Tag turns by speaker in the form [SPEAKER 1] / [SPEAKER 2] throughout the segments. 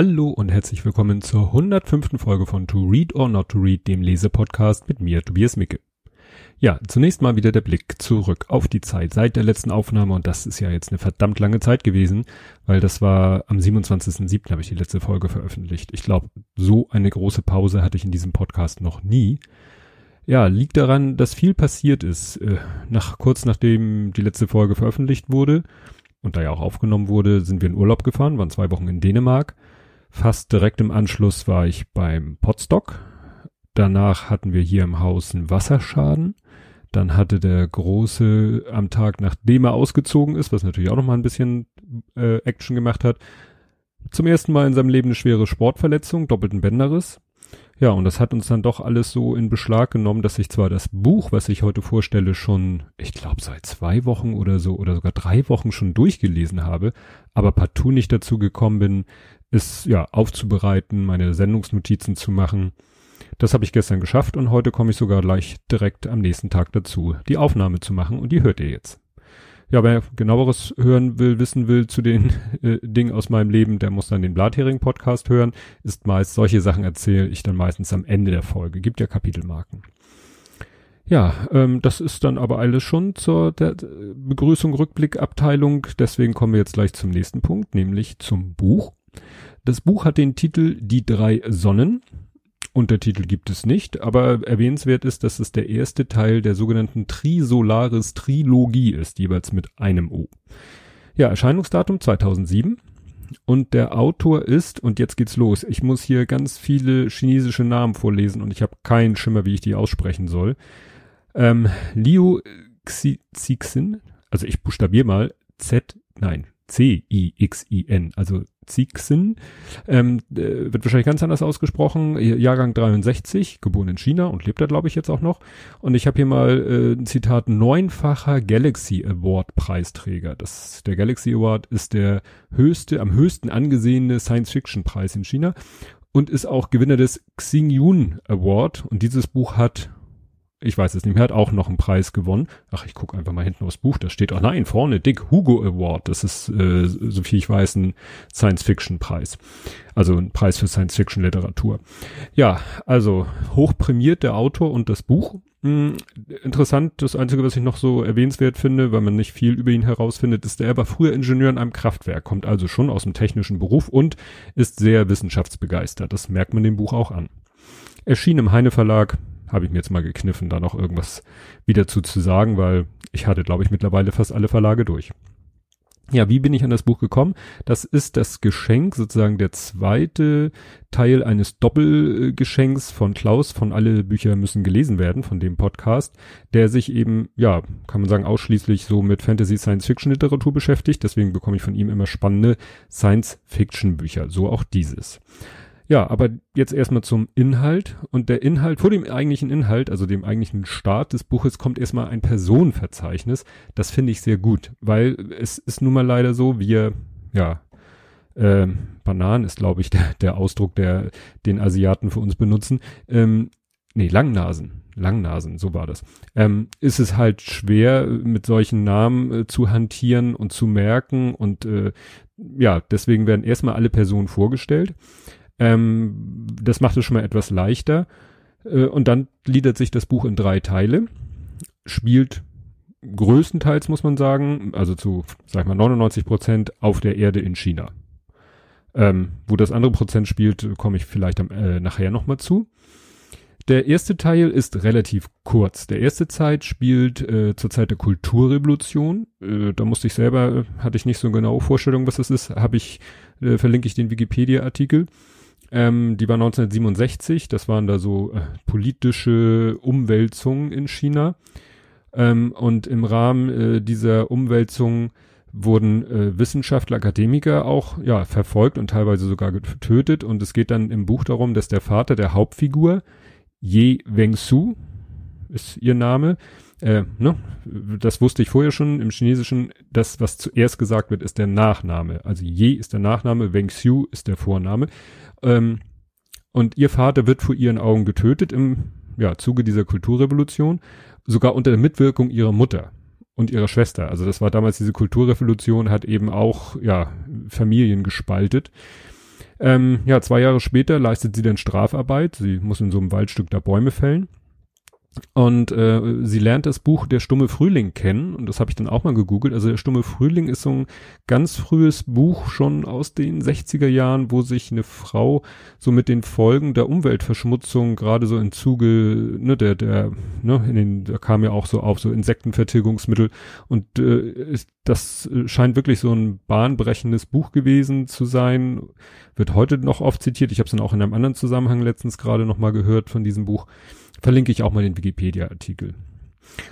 [SPEAKER 1] Hallo und herzlich willkommen zur 105. Folge von To Read or Not to Read, dem Lesepodcast mit mir, Tobias Micke. Ja, zunächst mal wieder der Blick zurück auf die Zeit seit der letzten Aufnahme und das ist ja jetzt eine verdammt lange Zeit gewesen, weil das war am 27.07. habe ich die letzte Folge veröffentlicht. Ich glaube, so eine große Pause hatte ich in diesem Podcast noch nie. Ja, liegt daran, dass viel passiert ist. Äh, nach, kurz nachdem die letzte Folge veröffentlicht wurde und da ja auch aufgenommen wurde, sind wir in Urlaub gefahren, waren zwei Wochen in Dänemark Fast direkt im Anschluss war ich beim Potstock. Danach hatten wir hier im Haus einen Wasserschaden. Dann hatte der Große am Tag, nachdem er ausgezogen ist, was natürlich auch nochmal ein bisschen äh, Action gemacht hat, zum ersten Mal in seinem Leben eine schwere Sportverletzung, doppelten Bänderriss. Ja, und das hat uns dann doch alles so in Beschlag genommen, dass ich zwar das Buch, was ich heute vorstelle, schon, ich glaube, seit zwei Wochen oder so oder sogar drei Wochen schon durchgelesen habe, aber partout nicht dazu gekommen bin, es ja aufzubereiten, meine Sendungsnotizen zu machen. Das habe ich gestern geschafft und heute komme ich sogar gleich direkt am nächsten Tag dazu, die Aufnahme zu machen und die hört ihr jetzt. Ja, wer genaueres hören will, wissen will zu den äh, Dingen aus meinem Leben, der muss dann den Blathering-Podcast hören. Ist meist, solche Sachen erzähle ich dann meistens am Ende der Folge. Gibt ja Kapitelmarken. Ja, ähm, das ist dann aber alles schon zur der Begrüßung, Rückblick, Abteilung. Deswegen kommen wir jetzt gleich zum nächsten Punkt, nämlich zum Buch. Das Buch hat den Titel Die drei Sonnen. Untertitel gibt es nicht, aber erwähnenswert ist, dass es der erste Teil der sogenannten Trisolaris Trilogie ist, jeweils mit einem O. Ja, Erscheinungsdatum 2007. Und der Autor ist, und jetzt geht's los, ich muss hier ganz viele chinesische Namen vorlesen und ich habe keinen Schimmer, wie ich die aussprechen soll. Ähm, Liu Xixin, also ich buchstabiere mal Z, nein, C-I-X-I-N, also Zixin, ähm, äh, wird wahrscheinlich ganz anders ausgesprochen, Jahrgang 63, geboren in China und lebt da glaube ich jetzt auch noch. Und ich habe hier mal äh, ein Zitat, neunfacher Galaxy Award Preisträger. Das, der Galaxy Award ist der höchste, am höchsten angesehene Science-Fiction-Preis in China und ist auch Gewinner des Xingyun Award. Und dieses Buch hat ich weiß es nicht mehr, hat auch noch einen Preis gewonnen. Ach, ich gucke einfach mal hinten aufs Buch, da steht auch, nein, vorne, Dick Hugo Award. Das ist, äh, so viel ich weiß, ein Science-Fiction-Preis. Also ein Preis für Science-Fiction-Literatur. Ja, also hochprämiert der Autor und das Buch. Hm, interessant, das Einzige, was ich noch so erwähnenswert finde, weil man nicht viel über ihn herausfindet, ist, er war früher Ingenieur in einem Kraftwerk, kommt also schon aus dem technischen Beruf und ist sehr wissenschaftsbegeistert. Das merkt man dem Buch auch an. Erschien im Heine Verlag habe ich mir jetzt mal gekniffen, da noch irgendwas wieder zu, zu sagen, weil ich hatte, glaube ich, mittlerweile fast alle Verlage durch. Ja, wie bin ich an das Buch gekommen? Das ist das Geschenk, sozusagen der zweite Teil eines Doppelgeschenks von Klaus von Alle Bücher müssen gelesen werden, von dem Podcast, der sich eben, ja, kann man sagen, ausschließlich so mit Fantasy Science Fiction Literatur beschäftigt. Deswegen bekomme ich von ihm immer spannende Science Fiction Bücher, so auch dieses. Ja, aber jetzt erstmal zum Inhalt. Und der Inhalt, vor dem eigentlichen Inhalt, also dem eigentlichen Start des Buches, kommt erstmal ein Personenverzeichnis. Das finde ich sehr gut, weil es ist nun mal leider so, wir, ja, äh, Bananen ist, glaube ich, der, der Ausdruck, der den Asiaten für uns benutzen. Ähm, nee, Langnasen. Langnasen, so war das. Ähm, ist es halt schwer, mit solchen Namen äh, zu hantieren und zu merken und äh, ja, deswegen werden erstmal alle Personen vorgestellt. Ähm, das macht es schon mal etwas leichter. Äh, und dann gliedert sich das Buch in drei Teile. Spielt größtenteils, muss man sagen, also zu, sag mal, 99 Prozent auf der Erde in China. Ähm, wo das andere Prozent spielt, komme ich vielleicht am, äh, nachher nochmal zu. Der erste Teil ist relativ kurz. Der erste Zeit spielt äh, zur Zeit der Kulturrevolution. Äh, da musste ich selber, hatte ich nicht so eine genaue Vorstellung, was das ist. Habe ich, äh, verlinke ich den Wikipedia-Artikel. Ähm, die war 1967, das waren da so äh, politische Umwälzungen in China. Ähm, und im Rahmen äh, dieser Umwälzungen wurden äh, Wissenschaftler, Akademiker auch ja verfolgt und teilweise sogar getötet. Und es geht dann im Buch darum, dass der Vater der Hauptfigur, Ye Wengsu, ist ihr Name, äh, ne, das wusste ich vorher schon im Chinesischen, das, was zuerst gesagt wird, ist der Nachname. Also Ye ist der Nachname, Wengxiu ist der Vorname. Ähm, und ihr Vater wird vor ihren Augen getötet im ja, Zuge dieser Kulturrevolution, sogar unter der Mitwirkung ihrer Mutter und ihrer Schwester. Also das war damals diese Kulturrevolution, hat eben auch ja Familien gespaltet. Ähm, ja, zwei Jahre später leistet sie dann Strafarbeit. Sie muss in so einem Waldstück da Bäume fällen. Und äh, sie lernt das Buch Der stumme Frühling kennen und das habe ich dann auch mal gegoogelt. Also der stumme Frühling ist so ein ganz frühes Buch schon aus den 60er Jahren, wo sich eine Frau so mit den Folgen der Umweltverschmutzung gerade so im Zuge, ne, der, der, ne, in den, da kam ja auch so auf so Insektenvertilgungsmittel und äh, ist, das scheint wirklich so ein bahnbrechendes Buch gewesen zu sein. Wird heute noch oft zitiert. Ich habe es dann auch in einem anderen Zusammenhang letztens gerade noch mal gehört von diesem Buch. Verlinke ich auch mal den Wikipedia-Artikel.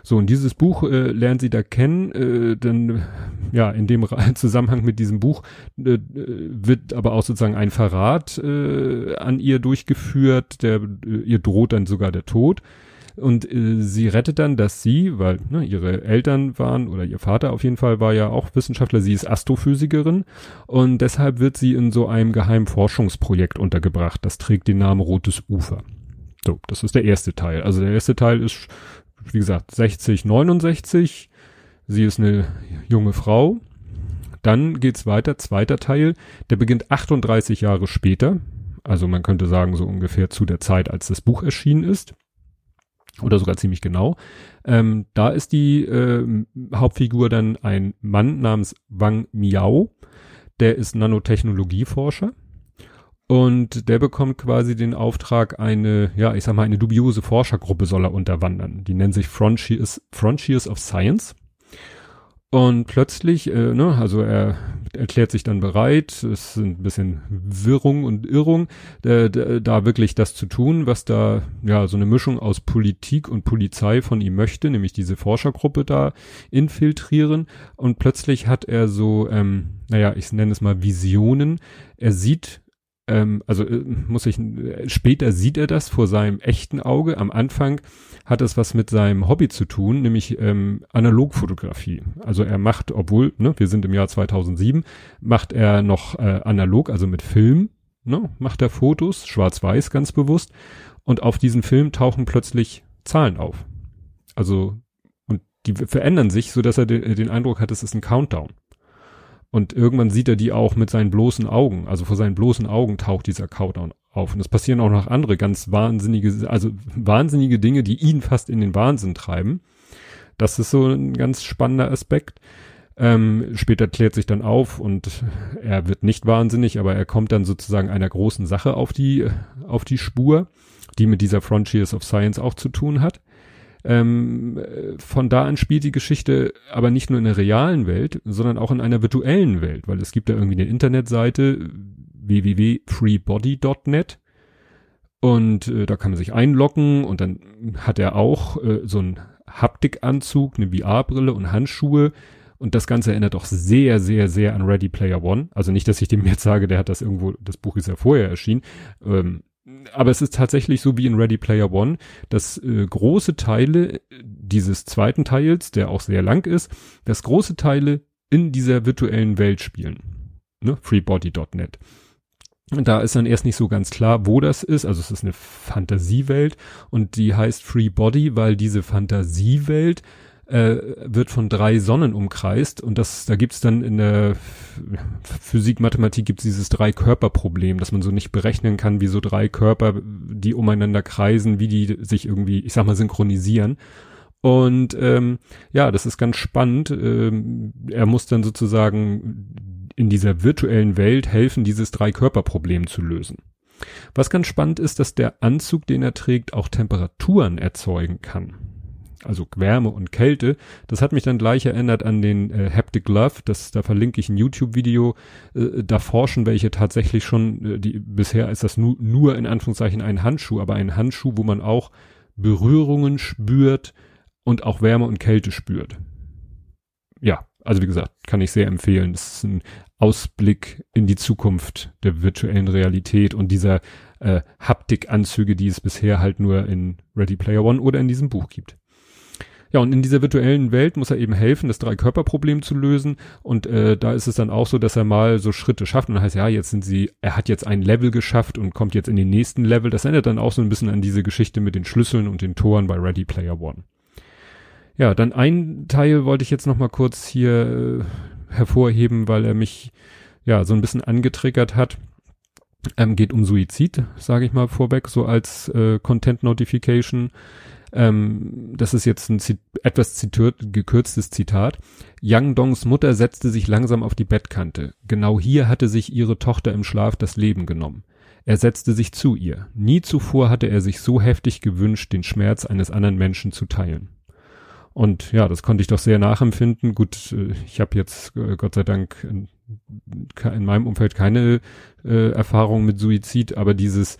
[SPEAKER 1] So, und dieses Buch äh, lernen Sie da kennen, äh, dann, ja, in dem Zusammenhang mit diesem Buch äh, wird aber auch sozusagen ein Verrat äh, an ihr durchgeführt, der, äh, ihr droht dann sogar der Tod. Und äh, sie rettet dann, dass sie, weil ne, ihre Eltern waren oder ihr Vater auf jeden Fall war ja auch Wissenschaftler, sie ist Astrophysikerin und deshalb wird sie in so einem geheimen Forschungsprojekt untergebracht. Das trägt den Namen Rotes Ufer. So, das ist der erste Teil. Also der erste Teil ist, wie gesagt, 60, 69. Sie ist eine junge Frau. Dann geht's weiter, zweiter Teil. Der beginnt 38 Jahre später. Also man könnte sagen, so ungefähr zu der Zeit, als das Buch erschienen ist. Oder sogar ziemlich genau. Ähm, da ist die äh, Hauptfigur dann ein Mann namens Wang Miao. Der ist Nanotechnologieforscher und der bekommt quasi den Auftrag, eine, ja, ich sag mal, eine dubiose Forschergruppe soll er unterwandern. Die nennen sich Frontiers, Frontiers of Science. Und plötzlich, äh, ne, also er erklärt sich dann bereit, es sind ein bisschen Wirrung und Irrung, äh, da wirklich das zu tun, was da, ja, so eine Mischung aus Politik und Polizei von ihm möchte, nämlich diese Forschergruppe da infiltrieren. Und plötzlich hat er so, ähm, naja, ich nenne es mal Visionen. Er sieht ähm, also äh, muss ich, äh, später sieht er das vor seinem echten Auge. Am Anfang hat es was mit seinem Hobby zu tun, nämlich ähm, Analogfotografie. Also er macht, obwohl, ne, wir sind im Jahr 2007, macht er noch äh, analog, also mit Film, ne, macht er Fotos, schwarz-weiß ganz bewusst. Und auf diesen Film tauchen plötzlich Zahlen auf. Also, und die verändern sich, so dass er den, den Eindruck hat, es ist ein Countdown. Und irgendwann sieht er die auch mit seinen bloßen Augen. Also vor seinen bloßen Augen taucht dieser Countdown auf. Und es passieren auch noch andere ganz wahnsinnige, also wahnsinnige Dinge, die ihn fast in den Wahnsinn treiben. Das ist so ein ganz spannender Aspekt. Ähm, später klärt sich dann auf und er wird nicht wahnsinnig, aber er kommt dann sozusagen einer großen Sache auf die, auf die Spur, die mit dieser Frontiers of Science auch zu tun hat. Ähm, von da an spielt die Geschichte aber nicht nur in der realen Welt, sondern auch in einer virtuellen Welt, weil es gibt da irgendwie eine Internetseite www.freebody.net und äh, da kann man sich einloggen und dann hat er auch äh, so einen Haptikanzug, eine VR-Brille und Handschuhe und das Ganze erinnert doch sehr, sehr, sehr an Ready Player One. Also nicht, dass ich dem jetzt sage, der hat das irgendwo, das Buch ist ja vorher erschienen. Ähm, aber es ist tatsächlich so wie in Ready Player One, dass äh, große Teile dieses zweiten Teils, der auch sehr lang ist, dass große Teile in dieser virtuellen Welt spielen. Ne? Freebody.net. Da ist dann erst nicht so ganz klar, wo das ist. Also es ist eine Fantasiewelt und die heißt Free Body, weil diese Fantasiewelt äh, wird von drei Sonnen umkreist und das, da gibt's dann in der Physik, Mathematik gibt's dieses Drei-Körper-Problem, dass man so nicht berechnen kann, wie so drei Körper, die umeinander kreisen, wie die sich irgendwie, ich sag mal, synchronisieren. Und ähm, ja, das ist ganz spannend. Ähm, er muss dann sozusagen in dieser virtuellen Welt helfen, dieses Drei-Körper-Problem zu lösen. Was ganz spannend ist, dass der Anzug, den er trägt, auch Temperaturen erzeugen kann also Wärme und Kälte. Das hat mich dann gleich erinnert an den äh, Haptic Glove. Das, da verlinke ich ein YouTube-Video. Äh, da forschen welche tatsächlich schon, äh, die, bisher ist das nu, nur in Anführungszeichen ein Handschuh, aber ein Handschuh, wo man auch Berührungen spürt und auch Wärme und Kälte spürt. Ja, also wie gesagt, kann ich sehr empfehlen. Das ist ein Ausblick in die Zukunft der virtuellen Realität und dieser äh, Haptikanzüge, die es bisher halt nur in Ready Player One oder in diesem Buch gibt. Ja, und in dieser virtuellen Welt muss er eben helfen, das Drei-Körper-Problem zu lösen. Und äh, da ist es dann auch so, dass er mal so Schritte schafft. Und heißt ja, jetzt sind sie, er hat jetzt ein Level geschafft und kommt jetzt in den nächsten Level. Das erinnert dann auch so ein bisschen an diese Geschichte mit den Schlüsseln und den Toren bei Ready Player One. Ja, dann ein Teil wollte ich jetzt noch mal kurz hier äh, hervorheben, weil er mich ja so ein bisschen angetriggert hat. Ähm, geht um Suizid, sage ich mal vorweg, so als äh, Content Notification. Ähm, das ist jetzt ein Zit etwas zitiert, gekürztes Zitat. Yang Dongs Mutter setzte sich langsam auf die Bettkante. Genau hier hatte sich ihre Tochter im Schlaf das Leben genommen. Er setzte sich zu ihr. Nie zuvor hatte er sich so heftig gewünscht, den Schmerz eines anderen Menschen zu teilen. Und ja, das konnte ich doch sehr nachempfinden. Gut, äh, ich habe jetzt äh, Gott sei Dank in, in meinem Umfeld keine äh, Erfahrung mit Suizid, aber dieses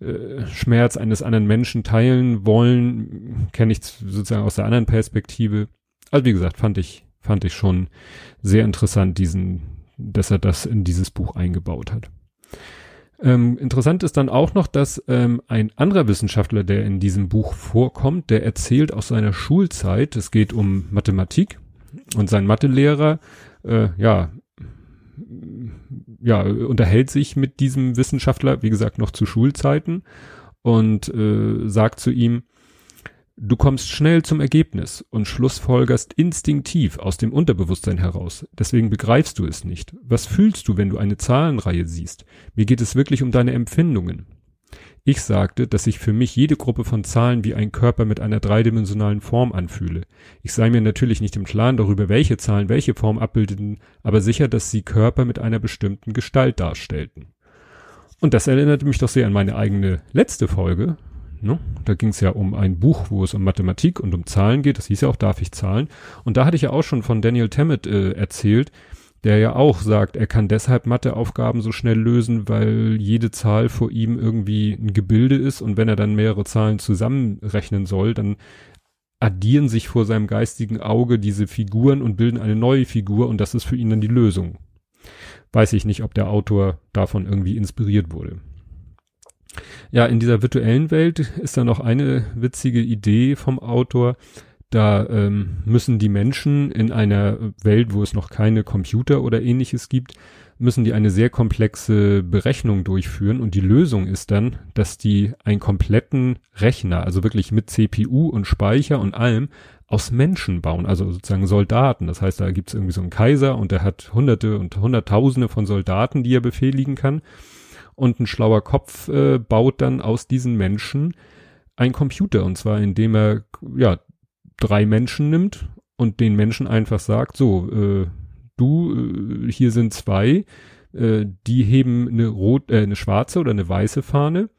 [SPEAKER 1] äh, Schmerz eines anderen Menschen teilen wollen, kenne ich sozusagen aus der anderen Perspektive. Also wie gesagt, fand ich fand ich schon sehr interessant, diesen, dass er das in dieses Buch eingebaut hat. Ähm, interessant ist dann auch noch, dass ähm, ein anderer Wissenschaftler, der in diesem Buch vorkommt, der erzählt aus seiner Schulzeit, es geht um Mathematik und sein Mathelehrer, äh, ja, ja, unterhält sich mit diesem Wissenschaftler, wie gesagt, noch zu Schulzeiten und äh, sagt zu ihm, Du kommst schnell zum Ergebnis und schlussfolgerst instinktiv aus dem Unterbewusstsein heraus. Deswegen begreifst du es nicht. Was fühlst du, wenn du eine Zahlenreihe siehst? Mir geht es wirklich um deine Empfindungen. Ich sagte, dass sich für mich jede Gruppe von Zahlen wie ein Körper mit einer dreidimensionalen Form anfühle. Ich sei mir natürlich nicht im Klaren darüber, welche Zahlen welche Form abbildeten, aber sicher, dass sie Körper mit einer bestimmten Gestalt darstellten. Und das erinnerte mich doch sehr an meine eigene letzte Folge, Ne? Da ging es ja um ein Buch, wo es um Mathematik und um Zahlen geht. Das hieß ja auch, darf ich zahlen? Und da hatte ich ja auch schon von Daniel Tammet äh, erzählt, der ja auch sagt, er kann deshalb Matheaufgaben so schnell lösen, weil jede Zahl vor ihm irgendwie ein Gebilde ist und wenn er dann mehrere Zahlen zusammenrechnen soll, dann addieren sich vor seinem geistigen Auge diese Figuren und bilden eine neue Figur und das ist für ihn dann die Lösung. Weiß ich nicht, ob der Autor davon irgendwie inspiriert wurde. Ja, in dieser virtuellen Welt ist da noch eine witzige Idee vom Autor. Da ähm, müssen die Menschen in einer Welt, wo es noch keine Computer oder ähnliches gibt, müssen die eine sehr komplexe Berechnung durchführen. Und die Lösung ist dann, dass die einen kompletten Rechner, also wirklich mit CPU und Speicher und allem, aus Menschen bauen, also sozusagen Soldaten. Das heißt, da gibt's irgendwie so einen Kaiser und der hat hunderte und hunderttausende von Soldaten, die er befehligen kann. Und ein schlauer Kopf äh, baut dann aus diesen Menschen ein Computer. Und zwar indem er ja drei Menschen nimmt und den Menschen einfach sagt, so äh, du äh, hier sind zwei, äh, die heben eine rot äh, eine schwarze oder eine weiße Fahne.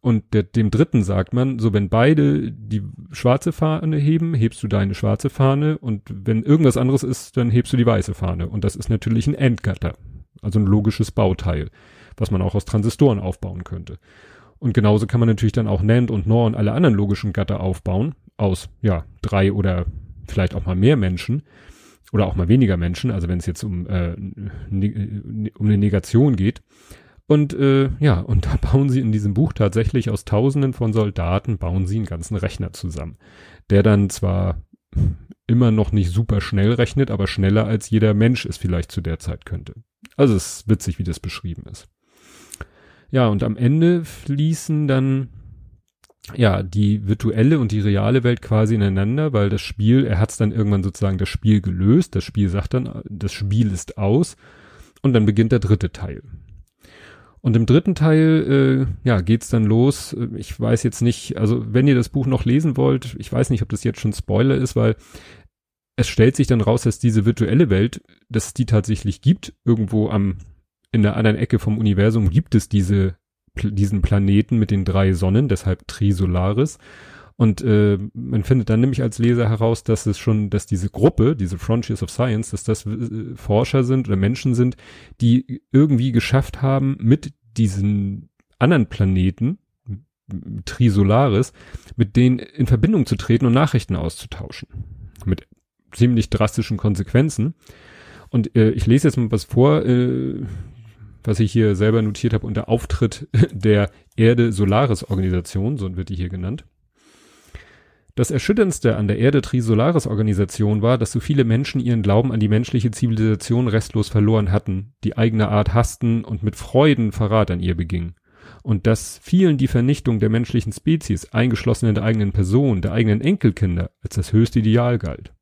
[SPEAKER 1] Und der, dem dritten sagt man, so wenn beide die schwarze Fahne heben, hebst du deine schwarze Fahne. Und wenn irgendwas anderes ist, dann hebst du die weiße Fahne. Und das ist natürlich ein Endgatter, also ein logisches Bauteil was man auch aus Transistoren aufbauen könnte. Und genauso kann man natürlich dann auch NAND und NOR und alle anderen logischen Gatter aufbauen aus, ja, drei oder vielleicht auch mal mehr Menschen oder auch mal weniger Menschen, also wenn es jetzt um, äh, ne, um eine Negation geht. Und äh, ja, und da bauen sie in diesem Buch tatsächlich aus Tausenden von Soldaten, bauen sie einen ganzen Rechner zusammen, der dann zwar immer noch nicht super schnell rechnet, aber schneller als jeder Mensch es vielleicht zu der Zeit könnte. Also es ist witzig, wie das beschrieben ist. Ja, und am Ende fließen dann ja die virtuelle und die reale Welt quasi ineinander, weil das Spiel, er hat es dann irgendwann sozusagen das Spiel gelöst, das Spiel sagt dann, das Spiel ist aus und dann beginnt der dritte Teil. Und im dritten Teil, äh, ja, geht's dann los. Ich weiß jetzt nicht, also wenn ihr das Buch noch lesen wollt, ich weiß nicht, ob das jetzt schon Spoiler ist, weil es stellt sich dann raus, dass diese virtuelle Welt, dass es die tatsächlich gibt, irgendwo am in der anderen Ecke vom Universum gibt es diese, diesen Planeten mit den drei Sonnen, deshalb Trisolaris. Und äh, man findet dann nämlich als Leser heraus, dass es schon, dass diese Gruppe, diese Frontiers of Science, dass das äh, Forscher sind oder Menschen sind, die irgendwie geschafft haben, mit diesen anderen Planeten, Trisolaris, mit denen in Verbindung zu treten und Nachrichten auszutauschen. Mit ziemlich drastischen Konsequenzen. Und äh, ich lese jetzt mal was vor, äh, was ich hier selber notiert habe unter Auftritt der Erde-Solaris-Organisation, so wird die hier genannt. Das Erschütterndste an der Erde-Trisolaris-Organisation war, dass so viele Menschen ihren Glauben an die menschliche Zivilisation restlos verloren hatten, die eigene Art hassten und mit Freuden Verrat an ihr begingen. Und dass vielen die Vernichtung der menschlichen Spezies, eingeschlossen in der eigenen Person, der eigenen Enkelkinder, als das höchste Ideal galt.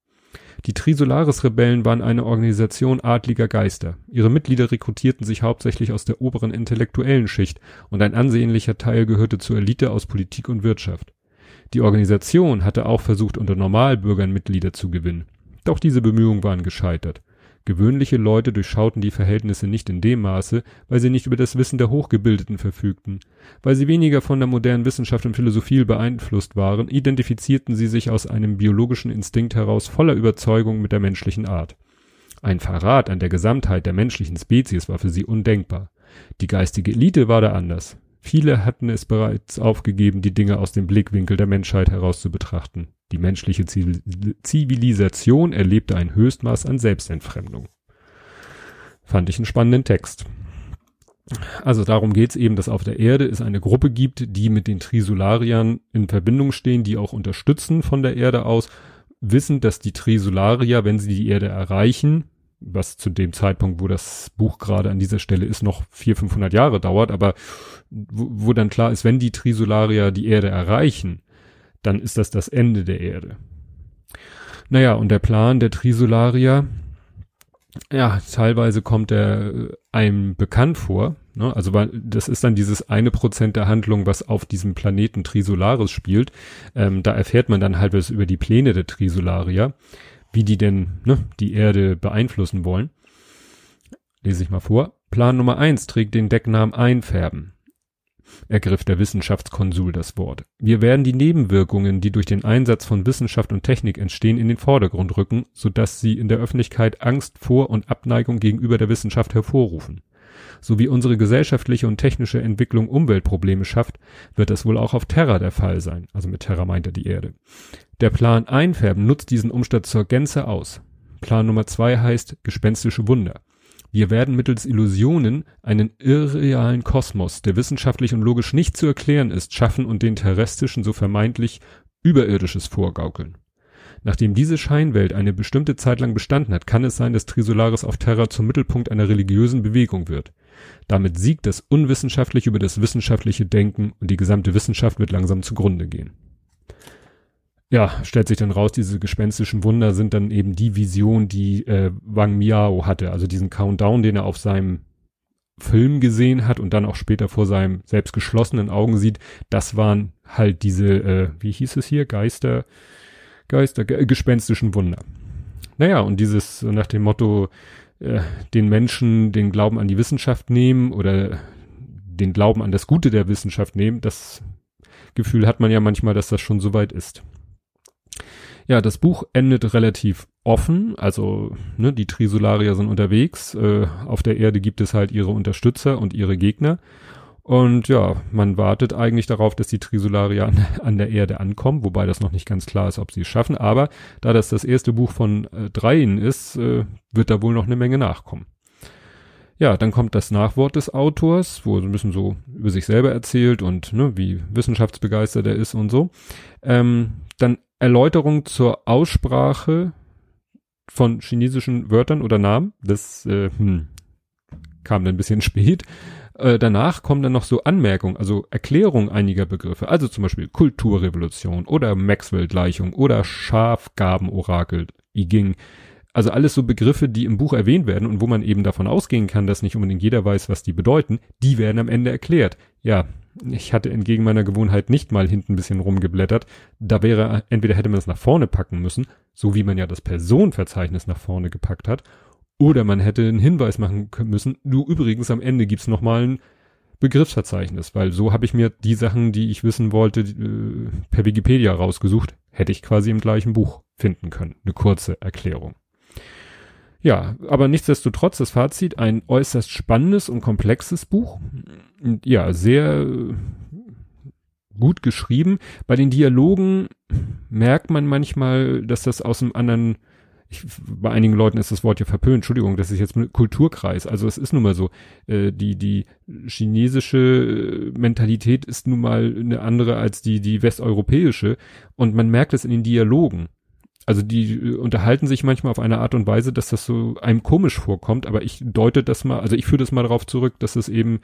[SPEAKER 1] Die Trisolaris-Rebellen waren eine Organisation adliger Geister. Ihre Mitglieder rekrutierten sich hauptsächlich aus der oberen intellektuellen Schicht und ein ansehnlicher Teil gehörte zur Elite aus Politik und Wirtschaft. Die Organisation hatte auch versucht, unter Normalbürgern Mitglieder zu gewinnen. Doch diese Bemühungen waren gescheitert. Gewöhnliche Leute durchschauten die Verhältnisse nicht in dem Maße, weil sie nicht über das Wissen der Hochgebildeten verfügten. Weil sie weniger von der modernen Wissenschaft und Philosophie beeinflusst waren, identifizierten sie sich aus einem biologischen Instinkt heraus voller Überzeugung mit der menschlichen Art. Ein Verrat an der Gesamtheit der menschlichen Spezies war für sie undenkbar. Die geistige Elite war da anders. Viele hatten es bereits aufgegeben, die Dinge aus dem Blickwinkel der Menschheit heraus zu betrachten. Die menschliche Zivilisation erlebte ein Höchstmaß an Selbstentfremdung. Fand ich einen spannenden Text. Also darum geht's eben, dass auf der Erde es eine Gruppe gibt, die mit den Trisolariern in Verbindung stehen, die auch unterstützen von der Erde aus, wissen, dass die Trisolarier, wenn sie die Erde erreichen, was zu dem Zeitpunkt, wo das Buch gerade an dieser Stelle ist, noch vier, 500 Jahre dauert, aber wo, wo dann klar ist, wenn die Trisolarier die Erde erreichen, dann ist das das Ende der Erde. Naja, und der Plan der Trisolarier, ja, teilweise kommt er äh, einem bekannt vor. Ne? Also das ist dann dieses eine Prozent der Handlung, was auf diesem Planeten Trisolaris spielt. Ähm, da erfährt man dann was über die Pläne der Trisolarier wie die denn ne, die Erde beeinflussen wollen. Lese ich mal vor. Plan Nummer eins trägt den Decknamen Einfärben. Ergriff der Wissenschaftskonsul das Wort. Wir werden die Nebenwirkungen, die durch den Einsatz von Wissenschaft und Technik entstehen, in den Vordergrund rücken, sodass sie in der Öffentlichkeit Angst vor und Abneigung gegenüber der Wissenschaft hervorrufen. So wie unsere gesellschaftliche und technische Entwicklung Umweltprobleme schafft, wird das wohl auch auf Terra der Fall sein. Also mit Terra meint er die Erde. Der Plan Einfärben nutzt diesen Umstand zur Gänze aus. Plan Nummer zwei heißt gespenstische Wunder. Wir werden mittels Illusionen einen irrealen Kosmos, der wissenschaftlich und logisch nicht zu erklären ist, schaffen und den terrestrischen so vermeintlich Überirdisches vorgaukeln. Nachdem diese Scheinwelt eine bestimmte Zeit lang bestanden hat, kann es sein, dass Trisolaris auf Terra zum Mittelpunkt einer religiösen Bewegung wird. Damit siegt das Unwissenschaftliche über das wissenschaftliche Denken und die gesamte Wissenschaft wird langsam zugrunde gehen. Ja, stellt sich dann raus, diese gespenstischen Wunder sind dann eben die Vision, die äh, Wang Miao hatte, also diesen Countdown, den er auf seinem Film gesehen hat und dann auch später vor seinem selbst geschlossenen Augen sieht, das waren halt diese, äh, wie hieß es hier, Geister, Geister, äh, gespenstischen Wunder. Naja, und dieses nach dem Motto, äh, den Menschen den Glauben an die Wissenschaft nehmen oder den Glauben an das Gute der Wissenschaft nehmen, das Gefühl hat man ja manchmal, dass das schon soweit ist. Ja, das Buch endet relativ offen, also ne, die Trisolarier sind unterwegs, äh, auf der Erde gibt es halt ihre Unterstützer und ihre Gegner und ja, man wartet eigentlich darauf, dass die Trisolarier an, an, der Erde ankommen, wobei das noch nicht ganz klar ist, ob sie es schaffen, aber da das das erste Buch von äh, dreien ist, äh, wird da wohl noch eine Menge nachkommen. Ja, dann kommt das Nachwort des Autors, wo er ein bisschen so über sich selber erzählt und ne, wie wissenschaftsbegeistert er ist und so. Ähm, dann Erläuterung zur Aussprache von chinesischen Wörtern oder Namen. Das äh, hm, kam dann ein bisschen spät. Äh, danach kommen dann noch so Anmerkungen, also Erklärung einiger Begriffe. Also zum Beispiel Kulturrevolution oder Maxwell-Gleichung oder Schafgabenorakel, I Ging. Also alles so Begriffe, die im Buch erwähnt werden und wo man eben davon ausgehen kann, dass nicht unbedingt jeder weiß, was die bedeuten, die werden am Ende erklärt. Ja, ich hatte entgegen meiner Gewohnheit nicht mal hinten ein bisschen rumgeblättert. Da wäre, entweder hätte man es nach vorne packen müssen, so wie man ja das Personenverzeichnis nach vorne gepackt hat, oder man hätte einen Hinweis machen müssen, du übrigens am Ende gibt's nochmal ein Begriffsverzeichnis, weil so habe ich mir die Sachen, die ich wissen wollte, äh, per Wikipedia rausgesucht, hätte ich quasi im gleichen Buch finden können. Eine kurze Erklärung. Ja, aber nichtsdestotrotz das Fazit, ein äußerst spannendes und komplexes Buch. Ja, sehr gut geschrieben. Bei den Dialogen merkt man manchmal, dass das aus einem anderen, ich, bei einigen Leuten ist das Wort ja verpönt, Entschuldigung, das ist jetzt ein Kulturkreis. Also es ist nun mal so, äh, die, die chinesische Mentalität ist nun mal eine andere als die, die westeuropäische. Und man merkt es in den Dialogen. Also die äh, unterhalten sich manchmal auf eine Art und Weise, dass das so einem komisch vorkommt, aber ich deute das mal, also ich führe das mal darauf zurück, dass es eben,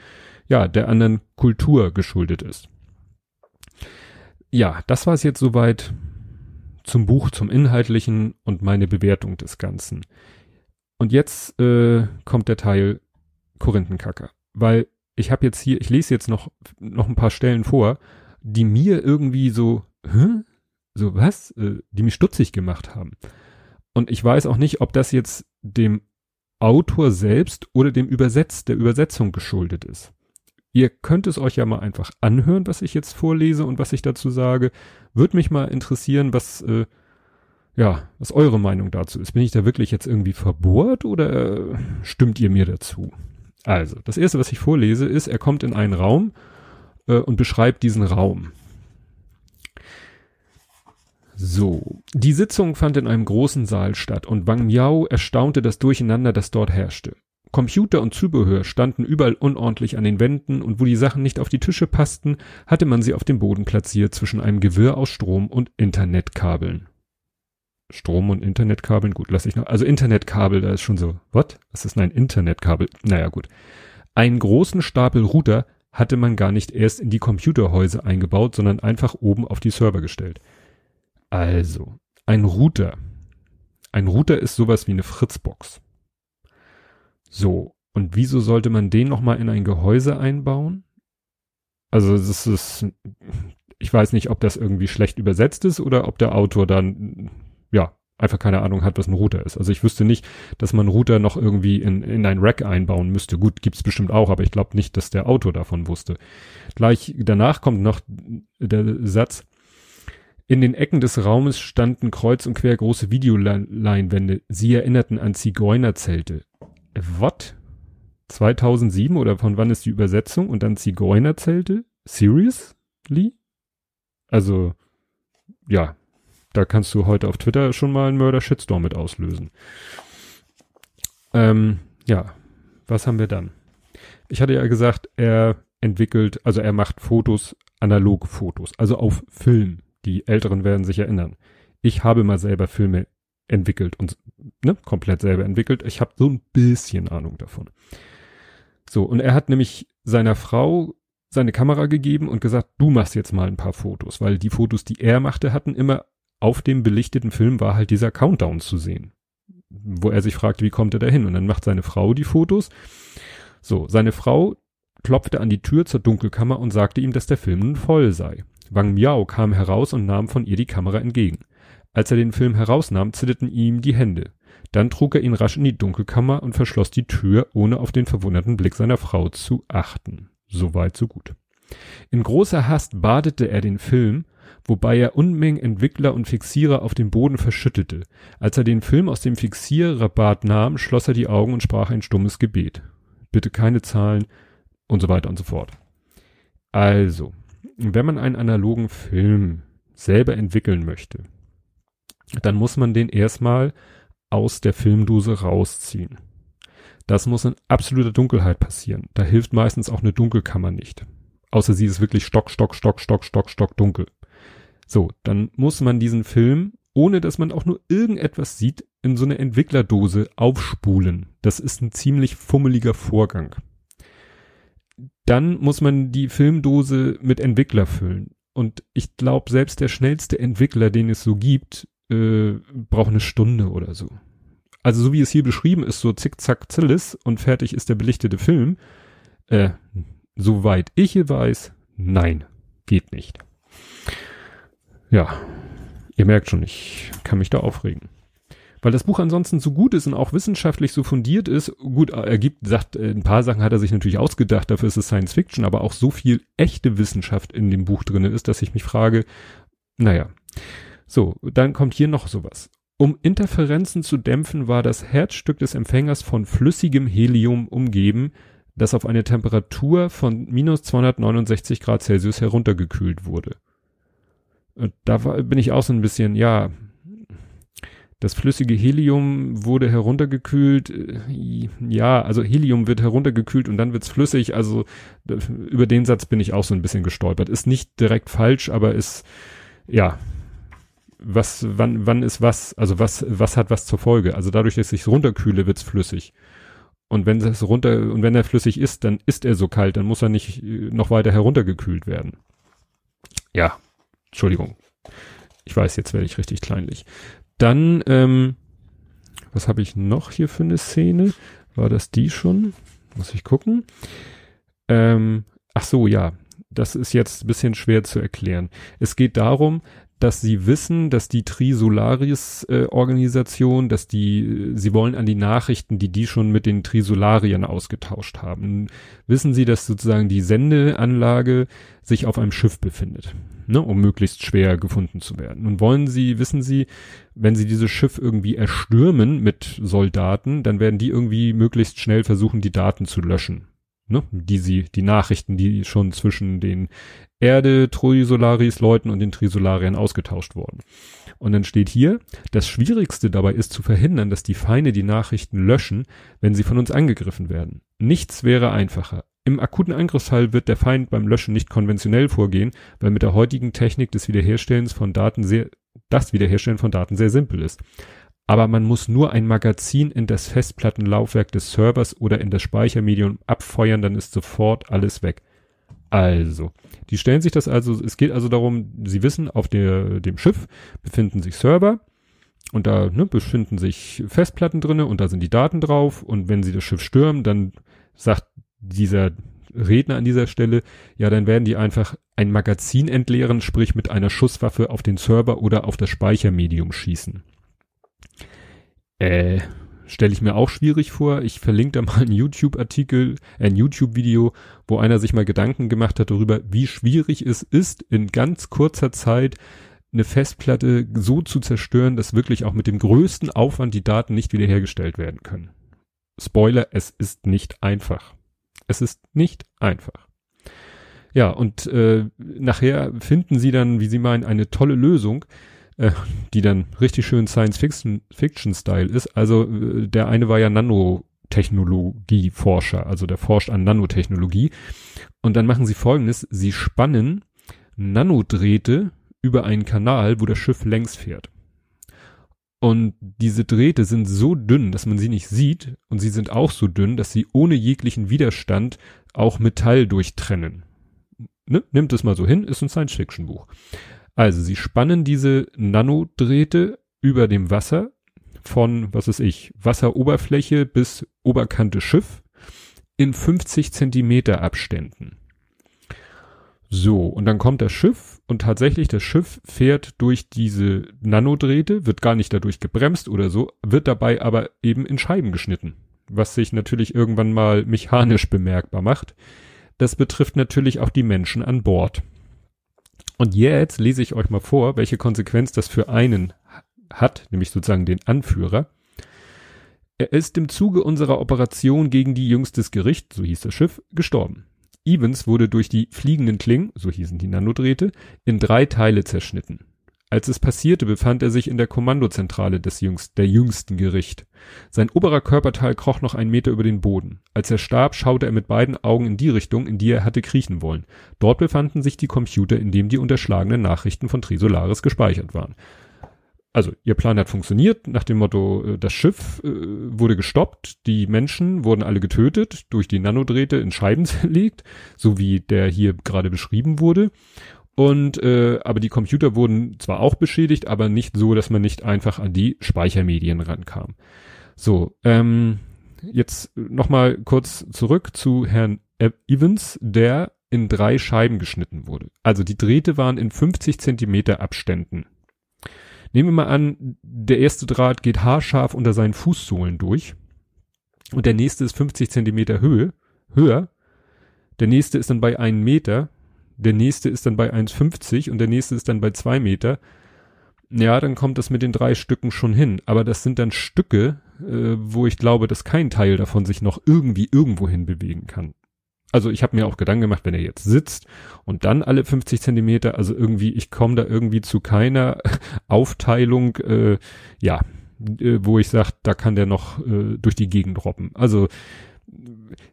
[SPEAKER 1] ja, der anderen Kultur geschuldet ist. Ja, das war es jetzt soweit zum Buch, zum Inhaltlichen und meine Bewertung des Ganzen. Und jetzt äh, kommt der Teil Korinthenkacker, weil ich habe jetzt hier, ich lese jetzt noch noch ein paar Stellen vor, die mir irgendwie so, hä? so was, äh, die mich stutzig gemacht haben. Und ich weiß auch nicht, ob das jetzt dem Autor selbst oder dem Übersetz der Übersetzung geschuldet ist. Ihr könnt es euch ja mal einfach anhören, was ich jetzt vorlese und was ich dazu sage. Würde mich mal interessieren, was äh, ja, was eure Meinung dazu ist. Bin ich da wirklich jetzt irgendwie verbohrt oder äh, stimmt ihr mir dazu? Also, das erste, was ich vorlese, ist, er kommt in einen Raum äh, und beschreibt diesen Raum. So, die Sitzung fand in einem großen Saal statt und Wang Miao erstaunte das Durcheinander, das dort herrschte. Computer und Zubehör standen überall unordentlich an den Wänden und wo die Sachen nicht auf die Tische passten, hatte man sie auf dem Boden platziert zwischen einem Gewirr aus Strom und Internetkabeln. Strom- und Internetkabeln, gut, lass ich noch. Also Internetkabel, da ist schon so, what? Was ist ein Internetkabel? Naja, gut. Einen großen Stapel Router hatte man gar nicht erst in die Computerhäuser eingebaut, sondern einfach oben auf die Server gestellt. Also, ein Router. Ein Router ist sowas wie eine Fritzbox. So, und wieso sollte man den nochmal in ein Gehäuse einbauen? Also das ist, ich weiß nicht, ob das irgendwie schlecht übersetzt ist oder ob der Autor dann, ja, einfach keine Ahnung hat, was ein Router ist. Also ich wüsste nicht, dass man Router noch irgendwie in, in ein Rack einbauen müsste. Gut, gibt's bestimmt auch, aber ich glaube nicht, dass der Autor davon wusste. Gleich danach kommt noch der Satz, in den Ecken des Raumes standen kreuz und quer große Videoleinwände. Sie erinnerten an Zigeunerzelte. What? 2007 oder von wann ist die Übersetzung? Und dann Zigeunerzelte? Seriously? Also, ja, da kannst du heute auf Twitter schon mal einen Mörder-Shitstorm mit auslösen. Ähm, ja, was haben wir dann? Ich hatte ja gesagt, er entwickelt, also er macht Fotos, analoge Fotos, also auf Film. Die Älteren werden sich erinnern. Ich habe mal selber Filme entwickelt und ne, komplett selber entwickelt. Ich habe so ein bisschen Ahnung davon. So, und er hat nämlich seiner Frau seine Kamera gegeben und gesagt, du machst jetzt mal ein paar Fotos, weil die Fotos, die er machte, hatten immer auf dem belichteten Film war halt dieser Countdown zu sehen, wo er sich fragte, wie kommt er da hin? Und dann macht seine Frau die Fotos. So, seine Frau klopfte an die Tür zur Dunkelkammer und sagte ihm, dass der Film nun voll sei. Wang Miao kam heraus und nahm von ihr die Kamera entgegen. Als er den Film herausnahm, zitterten ihm die Hände. Dann trug er ihn rasch in die Dunkelkammer und verschloss die Tür, ohne auf den verwunderten Blick seiner Frau zu achten. So weit, so gut. In großer Hast badete er den Film, wobei er Unmengen Entwickler und Fixierer auf dem Boden verschüttelte. Als er den Film aus dem Fixiererbad nahm, schloss er die Augen und sprach ein stummes Gebet. Bitte keine Zahlen und so weiter und so fort. Also, wenn man einen analogen Film selber entwickeln möchte, dann muss man den erstmal aus der Filmdose rausziehen. Das muss in absoluter Dunkelheit passieren. Da hilft meistens auch eine Dunkelkammer nicht. Außer sie ist wirklich stock, stock, stock, stock, stock, stock dunkel. So, dann muss man diesen Film, ohne dass man auch nur irgendetwas sieht, in so eine Entwicklerdose aufspulen. Das ist ein ziemlich fummeliger Vorgang. Dann muss man die Filmdose mit Entwickler füllen. Und ich glaube, selbst der schnellste Entwickler, den es so gibt, äh, braucht eine Stunde oder so. Also so wie es hier beschrieben ist, so zick zack zillis und fertig ist der belichtete Film. Äh, soweit ich weiß, nein, geht nicht. Ja, ihr merkt schon, ich kann mich da aufregen. Weil das Buch ansonsten so gut ist und auch wissenschaftlich so fundiert ist, gut, er gibt, sagt, äh, ein paar Sachen hat er sich natürlich ausgedacht, dafür ist es Science Fiction, aber auch so viel echte Wissenschaft in dem Buch drinne ist, dass ich mich frage, naja. So, dann kommt hier noch sowas. Um Interferenzen zu dämpfen, war das Herzstück des Empfängers von flüssigem Helium umgeben, das auf eine Temperatur von minus 269 Grad Celsius heruntergekühlt wurde. Da war, bin ich auch so ein bisschen, ja, das flüssige Helium wurde heruntergekühlt. Ja, also Helium wird heruntergekühlt und dann wird's flüssig. Also über den Satz bin ich auch so ein bisschen gestolpert. Ist nicht direkt falsch, aber ist, ja, was, wann, wann ist was, also was, was hat was zur Folge? Also dadurch, dass ich es runterkühle, wird's flüssig. Und wenn es runter, und wenn er flüssig ist, dann ist er so kalt, dann muss er nicht äh, noch weiter heruntergekühlt werden. Ja, Entschuldigung. Ich weiß, jetzt werde ich richtig kleinlich. Dann, ähm, was habe ich noch hier für eine Szene? War das die schon? Muss ich gucken. Ähm, ach so, ja. Das ist jetzt ein bisschen schwer zu erklären. Es geht darum, dass sie wissen, dass die Trisolaris-Organisation, äh, dass die, sie wollen an die Nachrichten, die die schon mit den Trisolariern ausgetauscht haben. Wissen sie, dass sozusagen die Sendeanlage sich auf einem Schiff befindet, ne, um möglichst schwer gefunden zu werden. Nun wollen sie, wissen sie, wenn sie dieses Schiff irgendwie erstürmen mit Soldaten, dann werden die irgendwie möglichst schnell versuchen, die Daten zu löschen ne, die sie, die Nachrichten, die schon zwischen den Erde, Trisolaris Leuten und den Trisolariern ausgetauscht wurden. Und dann steht hier, das Schwierigste dabei ist zu verhindern, dass die Feinde die Nachrichten löschen, wenn sie von uns angegriffen werden. Nichts wäre einfacher. Im akuten Angriffsfall wird der Feind beim Löschen nicht konventionell vorgehen, weil mit der heutigen Technik des Wiederherstellens von Daten sehr, das Wiederherstellen von Daten sehr simpel ist aber man muss nur ein Magazin in das Festplattenlaufwerk des Servers oder in das Speichermedium abfeuern, dann ist sofort alles weg. Also, die stellen sich das also, es geht also darum, sie wissen, auf der, dem Schiff befinden sich Server und da ne, befinden sich Festplatten drinne und da sind die Daten drauf und wenn sie das Schiff stürmen, dann sagt dieser Redner an dieser Stelle, ja, dann werden die einfach ein Magazin entleeren, sprich mit einer Schusswaffe auf den Server oder auf das Speichermedium schießen. Äh, stelle ich mir auch schwierig vor. Ich verlinke da mal einen YouTube-Artikel, ein YouTube-Video, wo einer sich mal Gedanken gemacht hat darüber, wie schwierig es ist, in ganz kurzer Zeit eine Festplatte so zu zerstören, dass wirklich auch mit dem größten Aufwand die Daten nicht wiederhergestellt werden können. Spoiler, es ist nicht einfach. Es ist nicht einfach. Ja, und äh, nachher finden sie dann, wie sie meinen, eine tolle Lösung, äh, die dann richtig schön Science-Fiction-Style ist. Also äh, der eine war ja Nanotechnologie-Forscher, also der forscht an Nanotechnologie. Und dann machen sie folgendes, sie spannen Nanodrähte über einen Kanal, wo das Schiff längs fährt. Und diese Drähte sind so dünn, dass man sie nicht sieht, und sie sind auch so dünn, dass sie ohne jeglichen Widerstand auch Metall durchtrennen. Ne? Nimmt es mal so hin, ist ein Science-Fiction-Buch. Also sie spannen diese Nanodrähte über dem Wasser von, was ist ich, Wasseroberfläche bis Oberkante Schiff in 50 Zentimeter Abständen. So, und dann kommt das Schiff und tatsächlich das Schiff fährt durch diese Nanodrähte, wird gar nicht dadurch gebremst oder so, wird dabei aber eben in Scheiben geschnitten, was sich natürlich irgendwann mal mechanisch bemerkbar macht. Das betrifft natürlich auch die Menschen an Bord. Und jetzt lese ich euch mal vor, welche Konsequenz das für einen hat, nämlich sozusagen den Anführer. Er ist im Zuge unserer Operation gegen die jüngstes Gericht, so hieß das Schiff, gestorben. Evans wurde durch die fliegenden Klingen, so hießen die Nanodrähte, in drei Teile zerschnitten. Als es passierte, befand er sich in der Kommandozentrale des jüngst, der jüngsten Gericht. Sein oberer Körperteil kroch noch einen Meter über den Boden. Als er starb, schaute er mit beiden Augen in die Richtung, in die er hatte kriechen wollen. Dort befanden sich die Computer, in dem die unterschlagenen Nachrichten von Trisolaris gespeichert waren. Also, ihr Plan hat funktioniert, nach dem Motto, äh, das Schiff äh, wurde gestoppt, die Menschen wurden alle getötet, durch die Nanodrähte in Scheiben zerlegt, so wie der hier gerade beschrieben wurde. Und äh, aber die Computer wurden zwar auch beschädigt, aber nicht so, dass man nicht einfach an die Speichermedien rankam. So, ähm, jetzt nochmal kurz zurück zu Herrn Evans, der in drei Scheiben geschnitten wurde. Also die Drähte waren in 50 Zentimeter Abständen. Nehmen wir mal an, der erste Draht geht haarscharf unter seinen Fußsohlen durch und der nächste ist 50 Zentimeter Höhe, höher. Der nächste ist dann bei einem Meter der nächste ist dann bei 1,50 und der nächste ist dann bei zwei Meter. Ja, dann kommt das mit den drei Stücken schon hin. Aber das sind dann Stücke, äh, wo ich glaube, dass kein Teil davon sich noch irgendwie irgendwo hin bewegen kann. Also ich habe mir auch Gedanken gemacht, wenn er jetzt sitzt und dann alle 50 Zentimeter, also irgendwie, ich komme da irgendwie zu keiner Aufteilung, äh, ja, äh, wo ich sage, da kann der noch äh, durch die Gegend robben. Also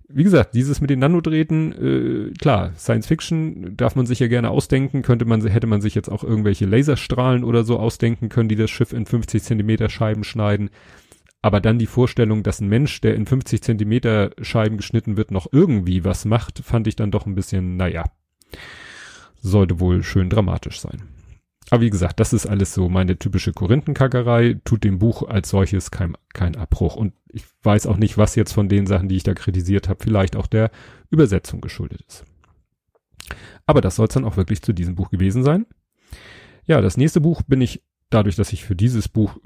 [SPEAKER 1] wie gesagt, dieses mit den Nanodrähten, äh, klar, Science Fiction darf man sich ja gerne ausdenken, könnte man, hätte man sich jetzt auch irgendwelche Laserstrahlen oder so ausdenken können, die das Schiff in 50 Zentimeter Scheiben schneiden. Aber dann die Vorstellung, dass ein Mensch, der in 50 Zentimeter Scheiben geschnitten wird, noch irgendwie was macht, fand ich dann doch ein bisschen, naja, sollte wohl schön dramatisch sein. Aber wie gesagt, das ist alles so meine typische Korinthenkackerei, tut dem Buch als solches kein, kein Abbruch. Und ich weiß auch nicht, was jetzt von den Sachen, die ich da kritisiert habe, vielleicht auch der Übersetzung geschuldet ist. Aber das soll es dann auch wirklich zu diesem Buch gewesen sein. Ja, das nächste Buch bin ich, dadurch, dass ich für dieses Buch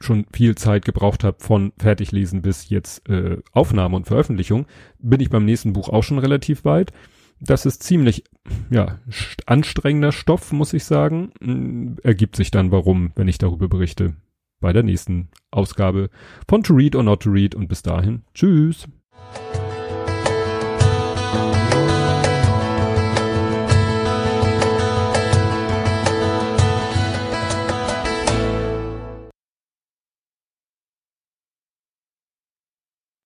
[SPEAKER 1] schon viel Zeit gebraucht habe, von Fertiglesen bis jetzt äh, Aufnahme und Veröffentlichung, bin ich beim nächsten Buch auch schon relativ weit. Das ist ziemlich, ja, anstrengender Stoff, muss ich sagen. Hm, ergibt sich dann, warum, wenn ich darüber berichte, bei der nächsten Ausgabe von To Read or Not to Read. Und bis dahin, tschüss.